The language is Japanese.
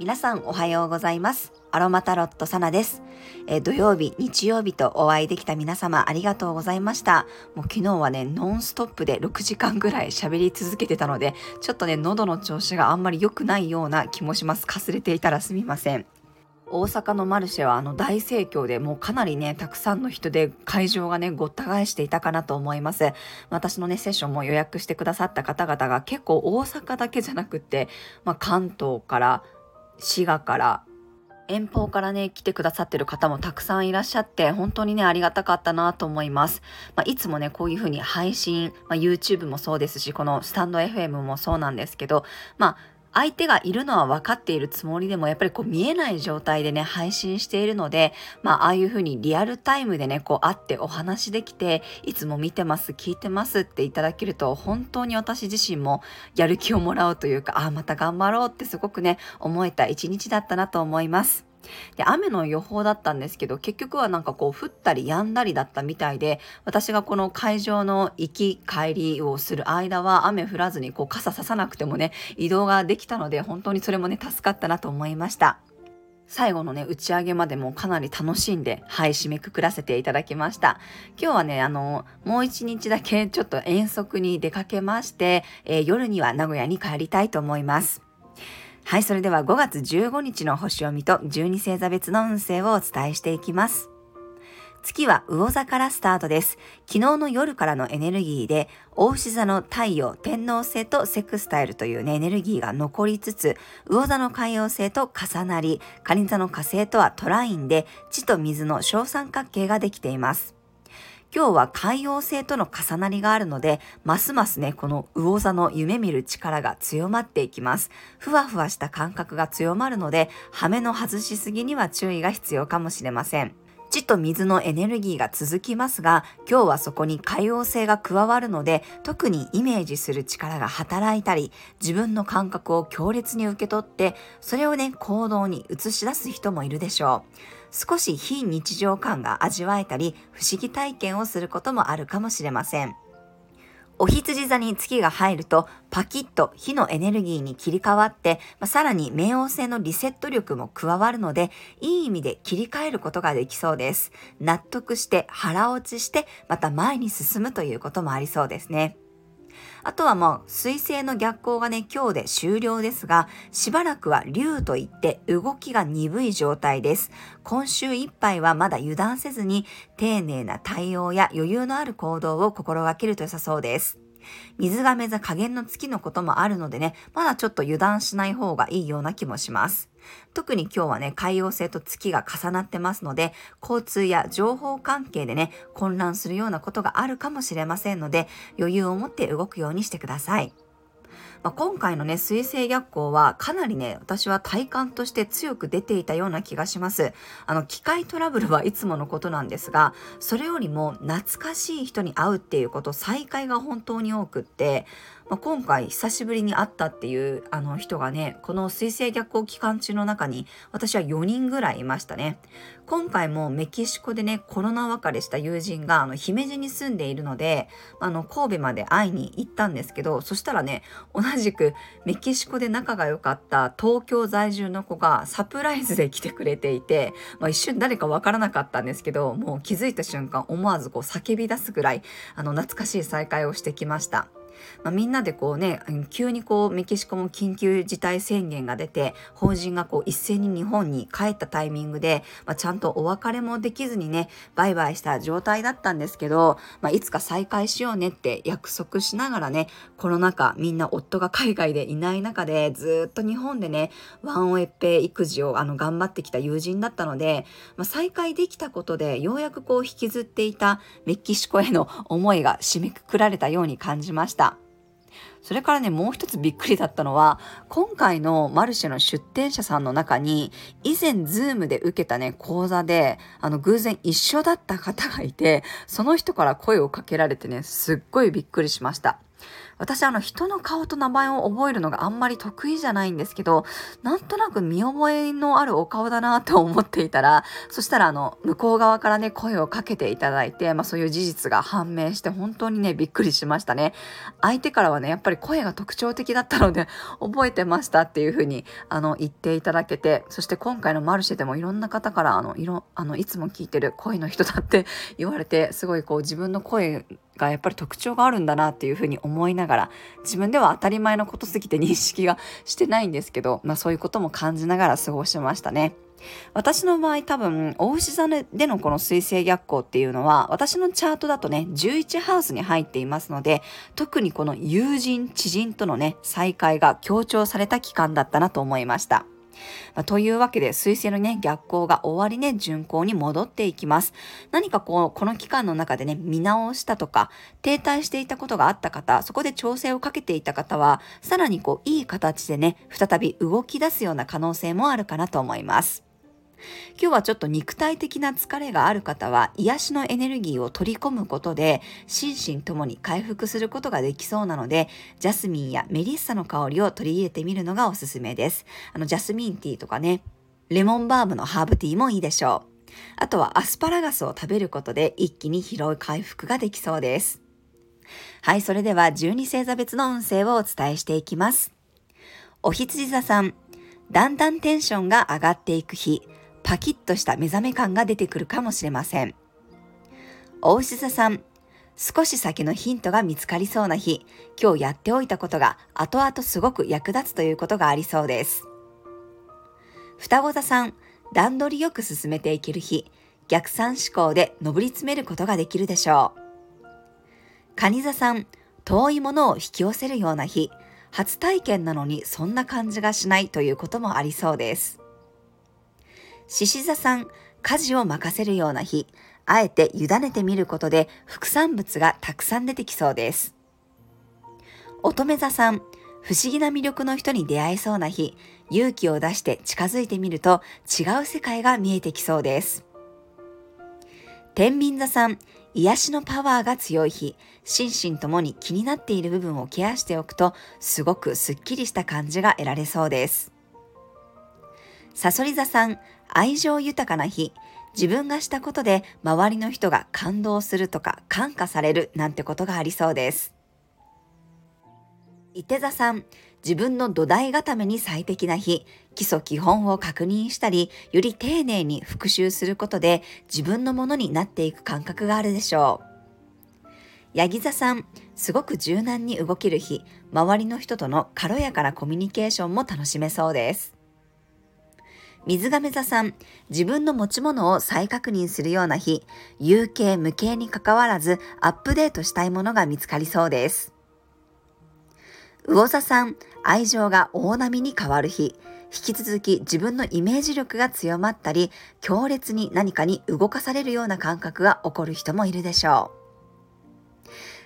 皆さんおはようございます。アロマタロットサナです、え、土曜日日曜日とお会いできた皆様ありがとうございました。もう昨日はねノンストップで6時間ぐらい喋り続けてたのでちょっとね喉の調子があんまり良くないような気もします。かすれていたらすみません。大阪のマルシェはあの大盛況でもうかなりねたくさんの人で会場がねごった返していたかなと思います。私のねセッションも予約してくださった方々が結構大阪だけじゃなくって、まあ、関東から滋賀から遠方からね来てくださってる方もたくさんいらっしゃって本当にねありがたかったなと思います、まあ、いつもねこういう風に配信、まあ、YouTube もそうですしこのスタンド FM もそうなんですけどまあ相手がいるのは分かっているつもりでもやっぱりこう見えない状態でね配信しているのでまあああいうふうにリアルタイムでねこう会ってお話できていつも見てます聞いてますっていただけると本当に私自身もやる気をもらうというかああまた頑張ろうってすごくね思えた一日だったなと思います。で雨の予報だったんですけど結局はなんかこう降ったり止んだりだったみたいで私がこの会場の行き帰りをする間は雨降らずにこう傘ささなくてもね移動ができたので本当にそれもね助かったなと思いました。最後のね、打ち上げまでもかなり楽しんで、はい、締めくくらせていただきました。今日はね、あの、もう一日だけちょっと遠足に出かけまして、えー、夜には名古屋に帰りたいと思います。はい、それでは5月15日の星読みと12星座別の運勢をお伝えしていきます。月は魚座からスタートです。昨日の夜からのエネルギーで、大牛座の太陽、天皇星とセクスタイルというね、エネルギーが残りつつ、魚座の海洋星と重なり、蟹座の火星とはトラインで、地と水の小三角形ができています。今日は海洋星との重なりがあるので、ますますね、この魚座の夢見る力が強まっていきます。ふわふわした感覚が強まるので、羽目の外しすぎには注意が必要かもしれません。地と水のエネルギーが続きますが、今日はそこに海王星が加わるので、特にイメージする力が働いたり、自分の感覚を強烈に受け取って、それをね、行動に移し出す人もいるでしょう。少し非日常感が味わえたり、不思議体験をすることもあるかもしれません。お羊座に月が入るとパキッと火のエネルギーに切り替わって、まあ、さらに冥王星のリセット力も加わるので、いい意味で切り替えることができそうです。納得して腹落ちして、また前に進むということもありそうですね。あとはもう水星の逆行がね、今日で終了ですが、しばらくは竜といって動きが鈍い状態です。今週いっぱいはまだ油断せずに、丁寧な対応や余裕のある行動を心がけると良さそうです。水亀座加減の月のこともあるのでね、まだちょっと油断しない方がいいような気もします。特に今日はね、海洋星と月が重なってますので、交通や情報関係でね、混乱するようなことがあるかもしれませんので、余裕を持って動くようにしてください。まあ、今回のね、水星逆行はかなりね、私は体感として強く出ていたような気がします。あの、機械トラブルはいつものことなんですが、それよりも懐かしい人に会うっていうこと、再会が本当に多くって、まあ、今回久しぶりに会ったっていうあの人がね、この水星逆行期間中の中に私は4人ぐらいいましたね。今回もメキシコでね、コロナ別れした友人があの姫路に住んでいるので、あの神戸まで会いに行ったんですけど、そしたらね、同じくメキシコで仲が良かった東京在住の子がサプライズで来てくれていて、まあ、一瞬誰かわからなかったんですけど、もう気づいた瞬間思わずこう叫び出すぐらいあの懐かしい再会をしてきました。まあ、みんなでこうね急にこうメキシコも緊急事態宣言が出て法人がこう一斉に日本に帰ったタイミングで、まあ、ちゃんとお別れもできずにねバイバイした状態だったんですけど、まあ、いつか再会しようねって約束しながらねコロナ禍みんな夫が海外でいない中でずっと日本でねワンオエッペ育児をあの頑張ってきた友人だったので、まあ、再会できたことでようやくこう引きずっていたメキシコへの思いが締めくくられたように感じました。それからね、もう一つびっくりだったのは、今回のマルシェの出店者さんの中に、以前ズームで受けたね、講座で、あの、偶然一緒だった方がいて、その人から声をかけられてね、すっごいびっくりしました。私あの人の顔と名前を覚えるのがあんまり得意じゃないんですけど、なんとなく見覚えのあるお顔だなと思っていたら、そしたらあの、向こう側からね、声をかけていただいて、まあそういう事実が判明して本当にね、びっくりしましたね。相手からはね、やっぱり声が特徴的だったので、覚えてましたっていうふうに、あの、言っていただけて、そして今回のマルシェでもいろんな方から、あの、いろ、あの、いつも聞いてる声の人だって言われて、すごいこう自分の声がやっぱり特徴があるんだなっていうふうに思いながら自分では当たり前のことすぎて認識がしてないんですけど、まあ、そういうことも感じながら過ごしましたね。私の場合多分、大牛座でのこの水星逆行っていうのは、私のチャートだとね、11ハウスに入っていますので、特にこの友人、知人とのね、再会が強調された期間だったなと思いました。まあ、というわけで、水星のね、逆行が終わりね、巡行に戻っていきます。何かこう、この期間の中でね、見直したとか、停滞していたことがあった方、そこで調整をかけていた方は、さらにこう、いい形でね、再び動き出すような可能性もあるかなと思います。今日はちょっと肉体的な疲れがある方は癒しのエネルギーを取り込むことで心身ともに回復することができそうなのでジャスミンやメリッサの香りを取り入れてみるのがおすすめです。あのジャスミンティーとかねレモンバームのハーブティーもいいでしょう。あとはアスパラガスを食べることで一気に疲労回復ができそうです。はい、それでは12星座別の運勢をお伝えしていきます。お羊座さん、だんだんテンションが上がっていく日、パキッとした目覚め感が出てくるかもしれません。大牛座さん、少し先のヒントが見つかりそうな日、今日やっておいたことが後々すごく役立つということがありそうです。双子座さん、段取りよく進めていける日、逆算思考で上り詰めることができるでしょう。蟹座さん、遠いものを引き寄せるような日、初体験なのにそんな感じがしないということもありそうです。獅子座さん、家事を任せるような日、あえて委ねてみることで副産物がたくさん出てきそうです。乙女座さん、不思議な魅力の人に出会えそうな日、勇気を出して近づいてみると違う世界が見えてきそうです。天秤座さん、癒しのパワーが強い日、心身ともに気になっている部分をケアしておくと、すごくスッキリした感じが得られそうです。サソリ座さん、愛情豊かな日、自分がしたことで周りの人が感動するとか感化されるなんてことがありそうです。伊手座さん、自分の土台固めに最適な日、基礎基本を確認したり、より丁寧に復習することで自分のものになっていく感覚があるでしょう。ヤギ座さん、すごく柔軟に動ける日、周りの人との軽やかなコミュニケーションも楽しめそうです。水亀座さん、自分の持ち物を再確認するような日、有形無形に関わらずアップデートしたいものが見つかりそうです。魚座さん、愛情が大波に変わる日、引き続き自分のイメージ力が強まったり、強烈に何かに動かされるような感覚が起こる人もいるでしょう。